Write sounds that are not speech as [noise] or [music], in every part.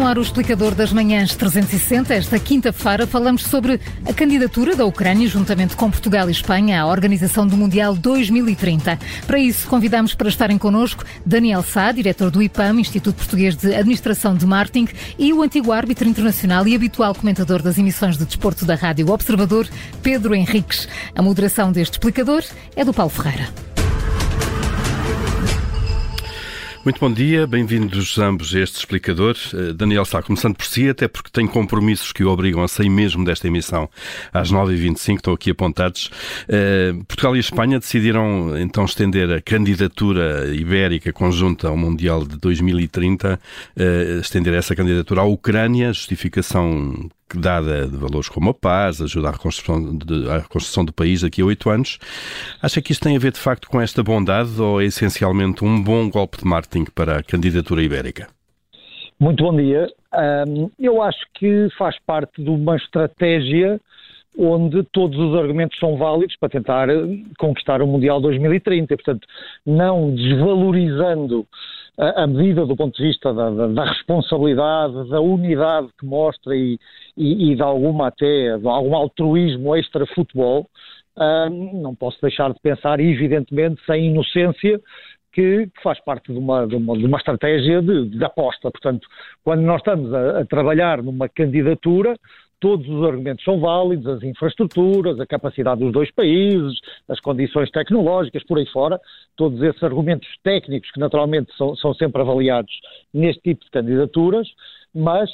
no ar o explicador das manhãs 360. Esta quinta-feira falamos sobre a candidatura da Ucrânia, juntamente com Portugal e Espanha, à organização do Mundial 2030. Para isso, convidamos para estarem connosco Daniel Sá, diretor do IPAM, Instituto Português de Administração de Marketing, e o antigo árbitro internacional e habitual comentador das emissões de desporto da Rádio Observador, Pedro Henriques. A moderação deste explicador é do Paulo Ferreira. Muito bom dia, bem-vindos ambos a este explicador. Uh, Daniel está começando por si, até porque tem compromissos que o obrigam a sair mesmo desta emissão às 9h25, estão aqui apontados. Uh, Portugal e Espanha decidiram então estender a candidatura ibérica conjunta ao Mundial de 2030, uh, eh, estender essa candidatura à Ucrânia, justificação dada de valores como a paz, ajuda à reconstrução, de, à reconstrução do país daqui a oito anos. Acha que isto tem a ver de facto com esta bondade ou é essencialmente um bom golpe de marketing para a candidatura ibérica? Muito bom dia. Um, eu acho que faz parte de uma estratégia onde todos os argumentos são válidos para tentar conquistar o Mundial 2030. Portanto, não desvalorizando a, medida do ponto de vista da, da, da responsabilidade, da unidade que mostra e, e, e, de alguma até, de algum altruísmo extra-futebol, não posso deixar de pensar, evidentemente, sem inocência, que, que, faz parte de uma, de uma, de uma estratégia de, de, aposta. Portanto, quando nós estamos a, a, trabalhar numa candidatura, todos os argumentos são válidos, as infraestruturas, a capacidade dos dois países, as condições tecnológicas, por aí fora, todos esses argumentos técnicos que naturalmente são, são sempre avaliados neste tipo de candidaturas, mas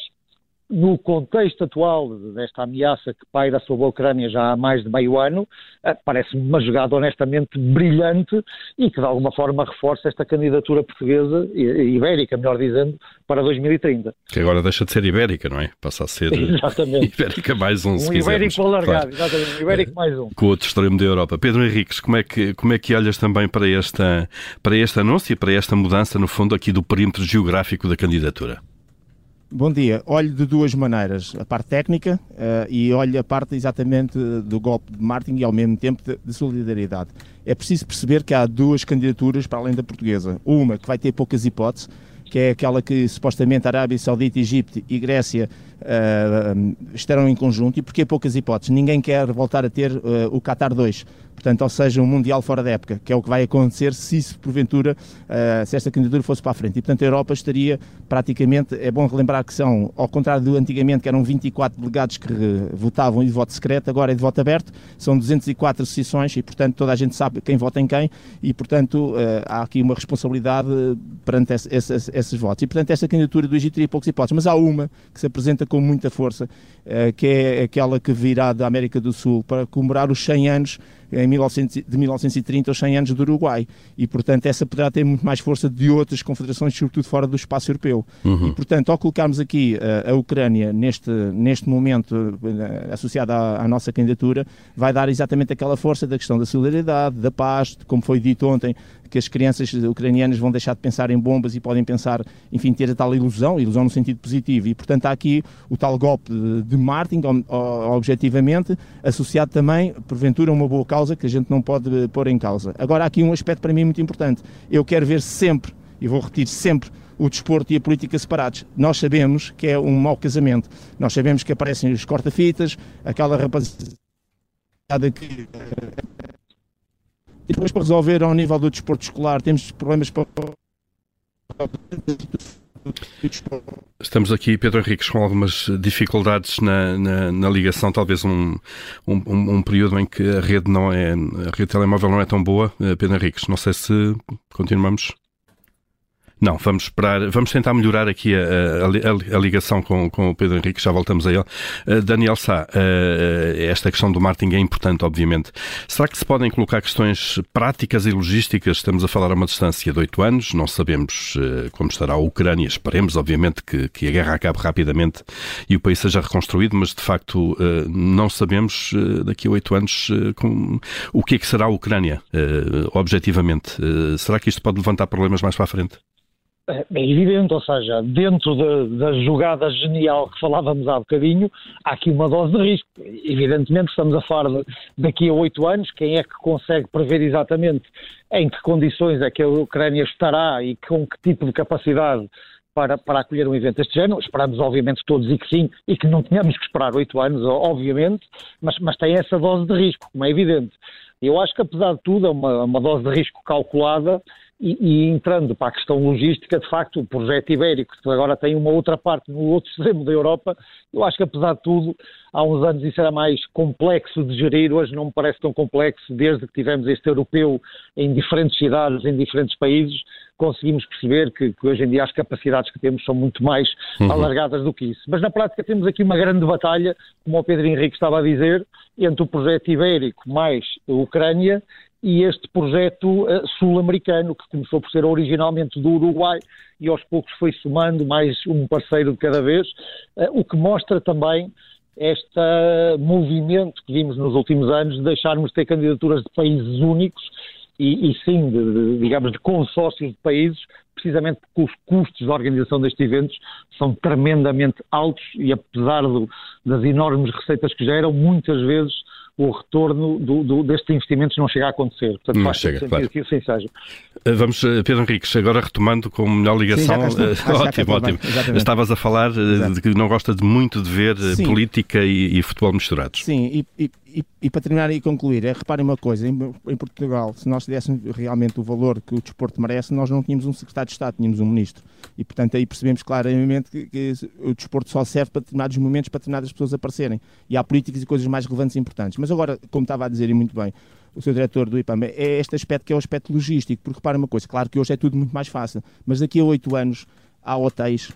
no contexto atual desta ameaça que paira sobre a Ucrânia já há mais de meio ano, eh, parece-me uma jogada honestamente brilhante e que de alguma forma reforça esta candidatura portuguesa, ibérica, melhor dizendo, para 2030. Que agora deixa de ser ibérica, não é? Passa a ser exatamente. [laughs] ibérica mais um, um se ibérico alargado, claro. exatamente, um ibérico mais um. Com o outro extremo da Europa. Pedro Henriques, como é que, como é que olhas também para, esta, para este anúncio e para esta mudança, no fundo, aqui do perímetro geográfico da candidatura? Bom dia. Olho de duas maneiras. A parte técnica uh, e olho a parte exatamente do golpe de marketing e ao mesmo tempo de, de, solidariedade. É preciso perceber que há duas candidaturas para além da portuguesa. Uma que vai ter poucas hipóteses, que é aquela que supostamente Arábia Saudita, Egito e Grécia uh, estarão em conjunto. E porquê poucas hipóteses? Ninguém quer voltar a ter uh, o Qatar 2 portanto, ou seja, um Mundial fora da época, que é o que vai acontecer se isso, porventura, uh, se esta candidatura fosse para a frente. E, portanto, a Europa estaria praticamente, é bom relembrar que são, ao contrário do antigamente, que eram 24 delegados que votavam de voto secreto, agora é de voto aberto, são 204 sessões e, portanto, toda a gente sabe quem vota em quem e, portanto, há aqui uma responsabilidade perante esse, esses, votos. E, portanto, esta candidatura do Egito teria poucas hipóteses, mas há uma que se apresenta com muita força, uh, que é aquela que virá da América do Sul para comemorar os 100 anos em 1900, de 1930 aos 100 anos do Uruguai. E, portanto, essa poderá ter muito mais força de outras confederações, sobretudo fora do espaço europeu. Uhum. E, portanto, ao colocarmos aqui a, eh, a Ucrânia neste, neste momento uh, associada à, à, nossa candidatura, vai dar exatamente aquela força da questão da solidariedade, da paz, como foi dito ontem, que as crianças ucranianas vão deixar de pensar em bombas e podem pensar, enfim, ter a tal ilusão, ilusão no sentido positivo. E, portanto, há aqui o tal golpe de, de marketing, objetivamente, associado também, porventura, a uma boa causa que a gente não pode pôr em causa. Agora, há aqui um aspecto para mim muito importante. Eu quero ver sempre, e vou repetir sempre, o desporto e a política separados. Nós sabemos que é um mau casamento. Nós sabemos que aparecem os corta-fitas, aquela rapaziada que e depois para resolver ao nível do desporto escolar temos problemas para Estamos aqui, Pedro Henriques, com algumas dificuldades na, na, na ligação, talvez um, um, um, período em que a rede não é a rede telemóvel não é tão boa. Eh, Pedro Henriques, não sei se continuamos. Não, vamos esperar, vamos tentar melhorar aqui a, a, a ligação com, com o Pedro Henrique, já voltamos a ele. Uh, Daniel Sá, uh, esta questão do marketing é importante, obviamente. Será que se podem colocar questões práticas e logísticas? Estamos a falar a uma distância de oito anos, não sabemos uh, como estará a Ucrânia, esperemos, obviamente, que, que, a guerra acabe rapidamente e o país seja reconstruído, mas de facto não sabemos daqui a oito anos com, o que é que será a Ucrânia, objetivamente. será que isto pode levantar problemas mais para a frente? É evidente, ou seja, dentro da, da, jogada genial que falávamos há bocadinho, há aqui uma dose de risco. Evidentemente, estamos a falar de, daqui a oito anos, quem é que consegue prever exatamente em que condições é que a Ucrânia estará e com que tipo de capacidade para, para acolher um evento deste género. Esperamos, obviamente, todos e que sim, e que não tenhamos que esperar oito anos, obviamente, mas, mas tem essa dose de risco, como é evidente. Eu acho que, apesar de tudo, é uma, uma dose de risco calculada e, e, entrando para a questão logística, de facto, o projeto ibérico, que agora tem uma outra parte no outro [laughs] extremo da Europa, eu acho que, apesar de tudo, há uns anos isso era mais complexo de gerir, hoje não me parece tão complexo, desde que tivemos este europeu em diferentes cidades, em diferentes países, conseguimos perceber que, que hoje em dia as capacidades que temos são muito mais uhum. alargadas do que isso. Mas na prática temos aqui uma grande batalha, como o Pedro Henrique estava a dizer, entre o projeto ibérico mais a Ucrânia e este projeto uh, sul-americano, que começou por ser originalmente do Uruguai e aos poucos foi somando mais um parceiro de cada vez, uh, o que mostra também este movimento que vimos nos últimos anos de deixarmos de ter candidaturas de países únicos e, e sim, de, de, digamos, de consórcios de países, precisamente porque os custos de organização destes eventos são tremendamente altos e apesar do, das enormes receitas que geram, muitas vezes o retorno do, do, destes investimentos não chega a acontecer. Portanto, não chega, claro. que assim seja. Eh, vamos, eh, Pedro Henriques, agora retomando com melhor ligação. Sim, uh, ótimo, ótimo. Estavas a falar uh, de que não gosta de muito de ver Sim. política e, e, futebol misturados. Sim, e, e, e, e, para terminar e concluir, é, reparem uma coisa, em, em, Portugal, se nós tivéssemos realmente o valor que o desporto merece, nós não tínhamos um secretário de Estado, tínhamos um ministro. E, portanto, aí percebemos claramente que, que o desporto só serve para determinados momentos, para determinadas pessoas aparecerem. E há políticas e coisas mais relevantes e importantes. Mas agora, como estava a dizer e muito bem, o seu diretor do IPAM, é este aspecto que é o aspecto logístico, porque reparem uma coisa, claro que hoje é tudo muito mais fácil, mas daqui a oito anos há hotéis,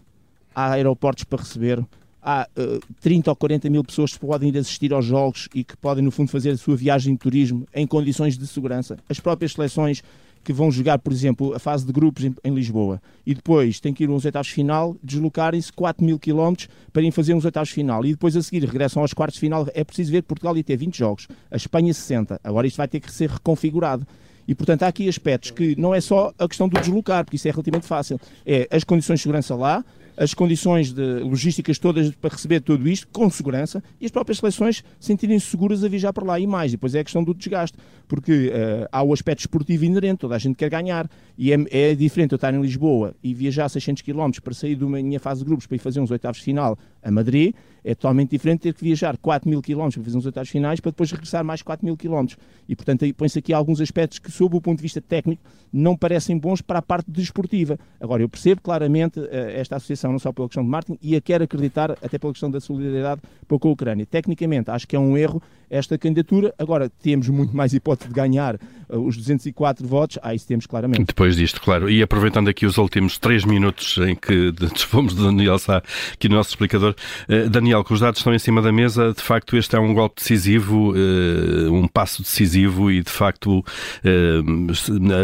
há aeroportos para receber, há uh, eh, 30 ou 40 mil pessoas que podem ir assistir aos jogos e que podem, no fundo, fazer a sua viagem de turismo em condições de segurança. As próprias seleções que vão jogar, por exemplo, a fase de grupos em, em Lisboa e depois têm que ir aos oitavos final, deslocarem-se 4 mil quilómetros para irem fazer uns oitavos final e depois a seguir regressam aos quartos de final. É preciso ver que Portugal ia ter 20 jogos, a Espanha 60. Agora isto vai ter que ser reconfigurado. E, portanto, há aqui aspectos que não é só a questão do deslocar, porque isso é relativamente fácil. É as condições de segurança lá, as condições logísticas todas para receber tudo isto com segurança e as próprias seleções sentirem-se seguras a viajar para lá e mais. Depois é a questão do desgaste, porque uh, há o aspecto esportivo inerente, toda a gente quer ganhar e é, é diferente eu estar em Lisboa e viajar 600 km para sair de uma minha fase de grupos para ir fazer uns oitavos de final a Madrid, é totalmente diferente ter que viajar 4 mil km para fazer uns oitavos finais para depois regressar mais 4 mil km. E, portanto, põe-se aqui alguns aspectos que, sob o ponto de vista técnico, não parecem bons para a parte desportiva. Agora, eu percebo claramente uh, esta associação, não só pela questão de Martin, e a quero acreditar até pela questão da solidariedade para com a Ucrânia. Tecnicamente, acho que é um erro esta candidatura. Agora, temos muito mais hipótese de ganhar uh, os 204 votos. Ah, isso temos claramente. Depois disto, claro. E aproveitando aqui os últimos três minutos em que [laughs] dispomos de Daniel Sá, aqui no nosso explicador. Uh, Daniel, que os dados estão em cima da mesa, de facto este é um golpe decisivo, uh, um passo decisivo e de facto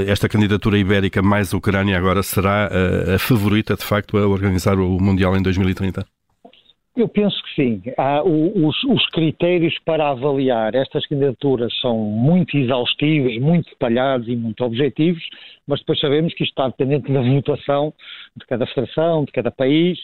esta candidatura ibérica mais Ucrânia agora será a favorita de facto a organizar o Mundial em 2030? Eu penso que sim. Os, os, critérios para avaliar estas candidaturas são muito exaustivos, muito detalhados e muito objetivos, mas depois sabemos que isto está dependente da votação de cada federação, de cada país,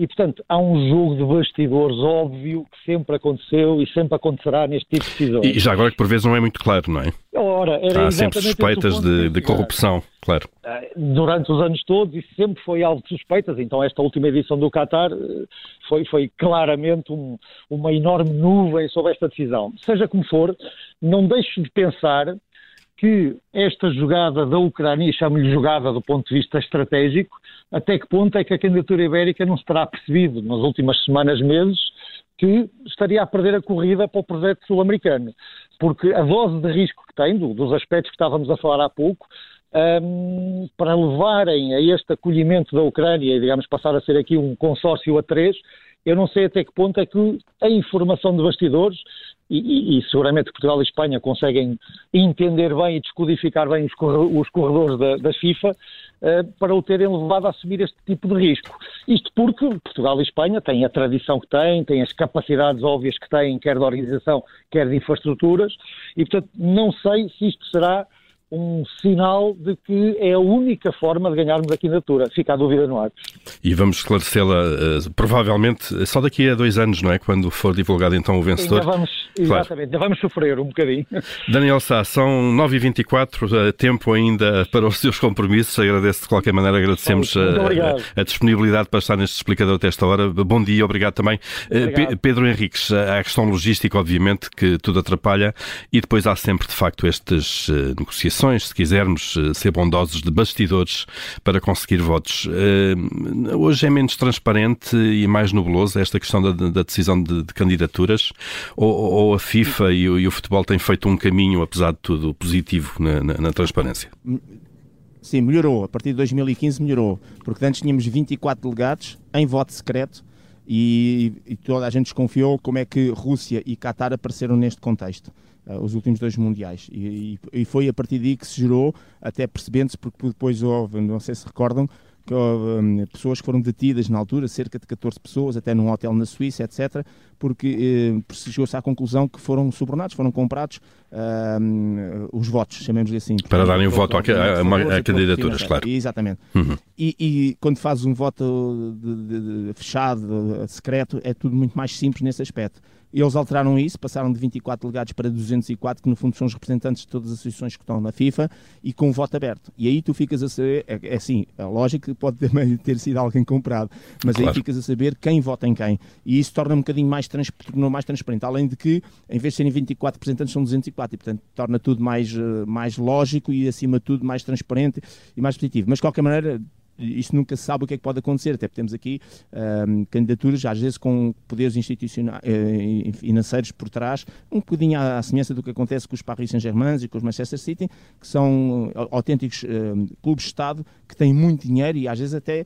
e, portanto, há um jogo de bastidores óbvio que sempre aconteceu e sempre acontecerá neste tipo de decisões. E já agora que por vezes não é muito claro, não é? Ora, há sempre suspeitas de, de, corrupção, claro. Ah, durante os anos todos isso sempre foi alvo de suspeitas, então esta última edição do Qatar eh, foi, foi claramente um, uma enorme nuvem sobre esta decisão. Seja como for, não deixo de pensar que esta jogada da Ucrânia, chamo-lhe jogada do ponto de vista estratégico, até que ponto é que a candidatura ibérica não se terá percebido nas últimas semanas, meses, que estaria a perder a corrida para o projeto sul-americano. Porque a dose de risco que tem, dos aspectos que estávamos a falar há pouco, um, para levarem a este acolhimento da Ucrânia e, digamos, passar a ser aqui um consórcio a três, eu não sei até que ponto é que a informação de bastidores, e, e, seguramente Portugal e Espanha conseguem entender bem e descodificar bem os, corredores da, da FIFA, uh, para o terem levado a assumir este tipo de risco. Isto porque Portugal e Espanha têm a tradição que têm, têm as capacidades óbvias que têm, quer de organização, quer de infraestruturas, e portanto não sei se isto será um sinal de que é a única forma de ganharmos a candidatura. Fica a dúvida no ar. E vamos esclarecê-la uh, provavelmente só daqui a dois anos, não é? Quando for divulgado então o vencedor. Ainda vamos, claro. Exatamente, ainda vamos sofrer um bocadinho. [laughs] Daniel Sá, são 9h24, uh, tempo ainda [laughs] para os seus compromissos. Agradeço de qualquer maneira, agradecemos a, a, a, disponibilidade para estar neste explicador até esta hora. Bom dia, obrigado também. Uh, Pedro Henriques, a questão logística, obviamente, que tudo atrapalha, e depois há sempre de facto estas negociações se quisermos eh, ser bondosos, de bastidores para conseguir votos. Eh, hoje é menos transparente e mais nebuloso esta questão da, da decisão de, de, candidaturas? Ou, ou, a FIFA e o, e o, futebol têm feito um caminho, apesar de tudo, positivo na, na, na transparência? Sim, melhorou. A partir de 2015 melhorou. Porque antes tínhamos 24 delegados em voto secreto e, e, toda a gente desconfiou como é que Rússia e Qatar apareceram neste contexto. Eh, os últimos dois mundiais. E, e, foi a partir daí que se gerou, até percebendo-se, porque depois houve, não sei se recordam, que houve um, pessoas que foram detidas na altura, cerca de 14 pessoas, até num hotel na Suíça, etc., porque eh, chegou-se à conclusão que foram subornados, foram comprados uh, os votos, chamemos-lhe assim. Para darem o voto à, candidaturas, claro. Exatamente. Uhum. E, e, quando fazes um voto de, de, de fechado, secreto, é tudo muito mais simples nesse aspecto. Eles alteraram isso, passaram de 24 delegados para 204, que no fundo são os representantes de todas as associações que estão na FIFA, e com voto aberto. E aí tu ficas a saber, é, é assim, é lógico que pode também [laughs] ter sido alguém comprado, mas claro. aí ficas a saber quem vota em quem. E isso torna um bocadinho mais, trans, mais transparente. Além de que, em vez de serem 24 representantes, são 204, e portanto torna tudo mais, eh, mais lógico e acima de tudo mais transparente e mais positivo. Mas de qualquer maneira, isto nunca se sabe o que é que pode acontecer, até porque temos aqui um, candidaturas, às vezes com poderes institucionais e eh, financeiros por trás, um bocadinho à, à semelhança do que acontece com os Paris Saint-Germain e com os Manchester City, que são autênticos um, clubes-Estado que têm muito dinheiro e às vezes até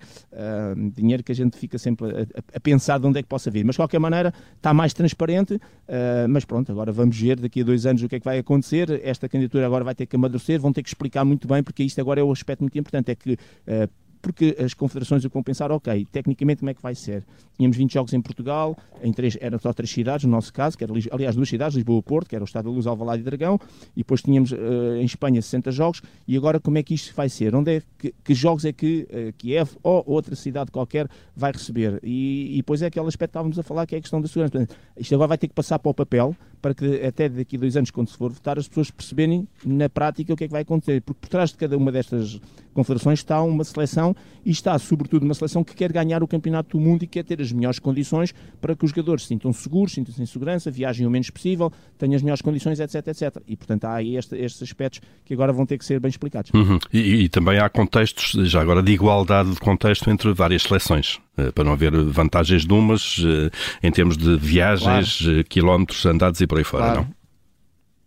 um, dinheiro que a gente fica sempre a, a, pensar de onde é que possa vir. Mas de qualquer maneira está mais transparente, uh, mas pronto, agora vamos ver daqui a dois anos o que é que vai acontecer. Esta candidatura agora vai ter que amadurecer, vão ter que explicar muito bem, porque isto agora é o aspecto muito importante, é que uh, porque as confederações vão pensar, ok, tecnicamente como é que vai ser? Tínhamos 20 jogos em Portugal, em três, eram só três cidades, no nosso caso, que era, aliás, duas cidades, Lisboa e Porto, que era o Estado da Luz, Alvalade e Dragão, e depois tínhamos uh, em Espanha 60 jogos, e agora como é que isto vai ser? Onde é que, que jogos é que uh, Kiev ou outra cidade qualquer vai receber? E, e depois é aquele aspecto que estávamos a falar, que é a questão da segurança. Portanto, isto agora vai ter que passar para o papel, para que até daqui a dois anos, quando se for votar, as pessoas perceberem na prática o que é que vai acontecer. Porque por trás de cada uma destas confederações está uma seleção e está, sobretudo, uma seleção que quer ganhar o Campeonato do Mundo e quer ter as melhores condições para que os jogadores se sintam seguros, sintam-se em segurança, viajem o menos possível, tenham as melhores condições, etc, etc. E, portanto, há aí este, estes aspectos que agora vão ter que ser bem explicados. Uhum. E, e, também há contextos, já agora, de igualdade de contexto entre várias seleções. Eh, para não haver vantagens de umas eh, em termos de viagens, claro. Eh, quilómetros andados e por aí fora, claro. não?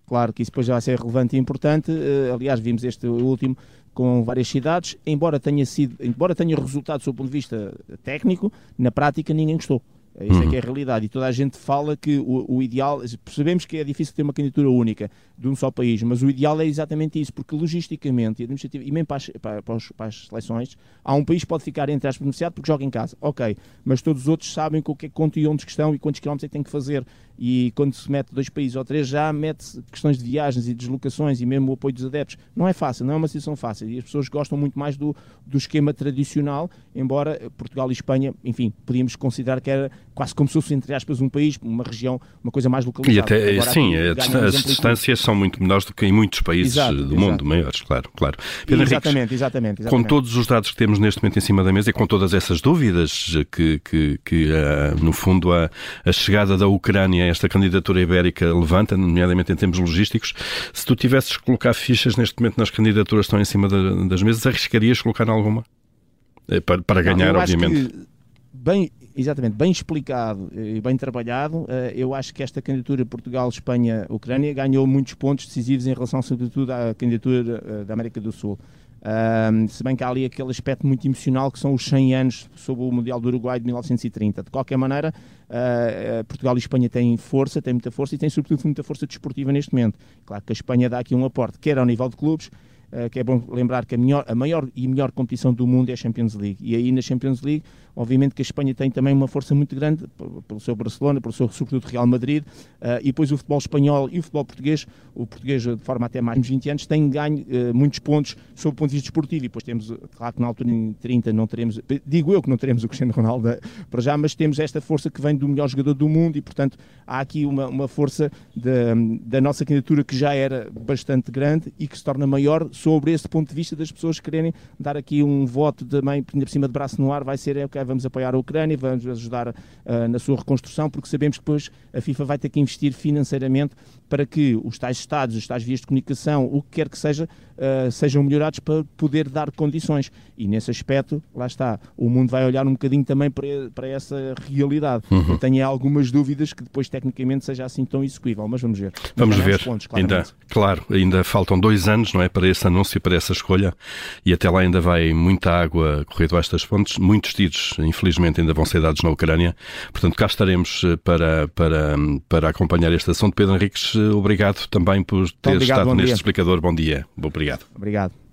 Claro que isso depois já vai ser relevante e importante. Aliás, vimos este último com várias cidades, embora tenha sido, embora tenha resultado do seu ponto de vista técnico, na prática ninguém gostou. Isso uhum. é que é a realidade. E toda a gente fala que o, o, ideal. Percebemos que é difícil ter uma candidatura única de um só país, mas o ideal é exatamente isso, porque logisticamente e administrativamente, e mesmo para as, para, para, os, para as seleções, há um país que pode ficar entre as beneficiado porque joga em casa. Ok, mas todos os outros sabem com o que é conto e onde estão e quantos quilómetros é que tem que fazer e quando se mete dois países ou três já mete questões de viagens e deslocações e mesmo o apoio dos adeptos. Não é fácil, não é uma situação fácil e as pessoas gostam muito mais do, do esquema tradicional, embora Portugal e Espanha, enfim, podíamos considerar que era quase como se fosse, entre aspas, um país, uma região, uma coisa mais localizada. E até, Agora, sim, as distâncias são muito menores do que em muitos países exato, do exato. mundo, maiores, claro, claro. Pedro exatamente, Henriques, exatamente, exatamente, Com todos os dados que temos neste momento em cima da mesa e com todas essas dúvidas que, que, que uh, no fundo, a, a chegada da Ucrânia a esta candidatura ibérica levanta, nomeadamente em termos logísticos. Se tu tivesses que colocar fichas neste momento nas candidaturas que estão em cima das mesas, arriscarias colocar alguma? Eh, para, para ganhar, Não, obviamente. bem, exatamente, bem explicado e bem trabalhado, eh, eu acho que esta candidatura Portugal-Espanha-Ucrânia ganhou muitos pontos decisivos em relação, sobretudo, à candidatura eh, da América do Sul. Um, se bem que há ali aquele aspecto muito emocional que são os 100 anos sob o Mundial do Uruguai de 1930. De qualquer maneira, uh, Portugal e Espanha têm força, têm muita força e têm sobretudo muita força desportiva neste momento. Claro que a Espanha dá aqui um aporte, quer ao nível de clubes, uh, que é bom lembrar que a, melhor, a maior e melhor competição do mundo é a Champions League. E aí na Champions League Obviamente que a Espanha tem também uma força muito grande pelo seu Barcelona, pelo seu, sobretudo, Real Madrid, uh, e depois o futebol espanhol e o futebol português, o português de forma até mais de 20 anos, tem ganho uh, muitos pontos sob o ponto de vista desportivo. E depois temos, claro que na altura em 30 não teremos, digo eu que não teremos o Cristiano Ronaldo para já, mas temos esta força que vem do melhor jogador do mundo e, portanto, há aqui uma, uma força da, da nossa candidatura que já era bastante grande e que se torna maior sobre esse ponto de vista das pessoas quererem dar aqui um voto também, por cima de braço no ar, vai ser, ok, vamos apoiar a Ucrânia, vamos ajudar uh, na sua reconstrução, porque sabemos que depois a FIFA vai ter que investir financeiramente para que os tais estados, os tais vias de comunicação, o que quer que seja, uh, sejam melhorados para poder dar condições. E nesse aspecto, lá está, o mundo vai olhar um bocadinho também para, para essa realidade. Uhum. Eu tenho algumas dúvidas que depois tecnicamente seja assim tão execuível, mas vamos ver. Vamos ver. Pontos, ainda, claro, ainda faltam dois anos, não é, para esse anúncio, para essa escolha, e até lá ainda vai muita água correr debaixo das fontes. Muitos tiros, infelizmente, ainda vão ser dados na Ucrânia. Portanto, cá estaremos eh, para, para, para acompanhar este assunto. Pedro Henriques, obrigado também por ter obrigado, estado neste dia. explicador. Bom dia. Obrigado. Obrigado.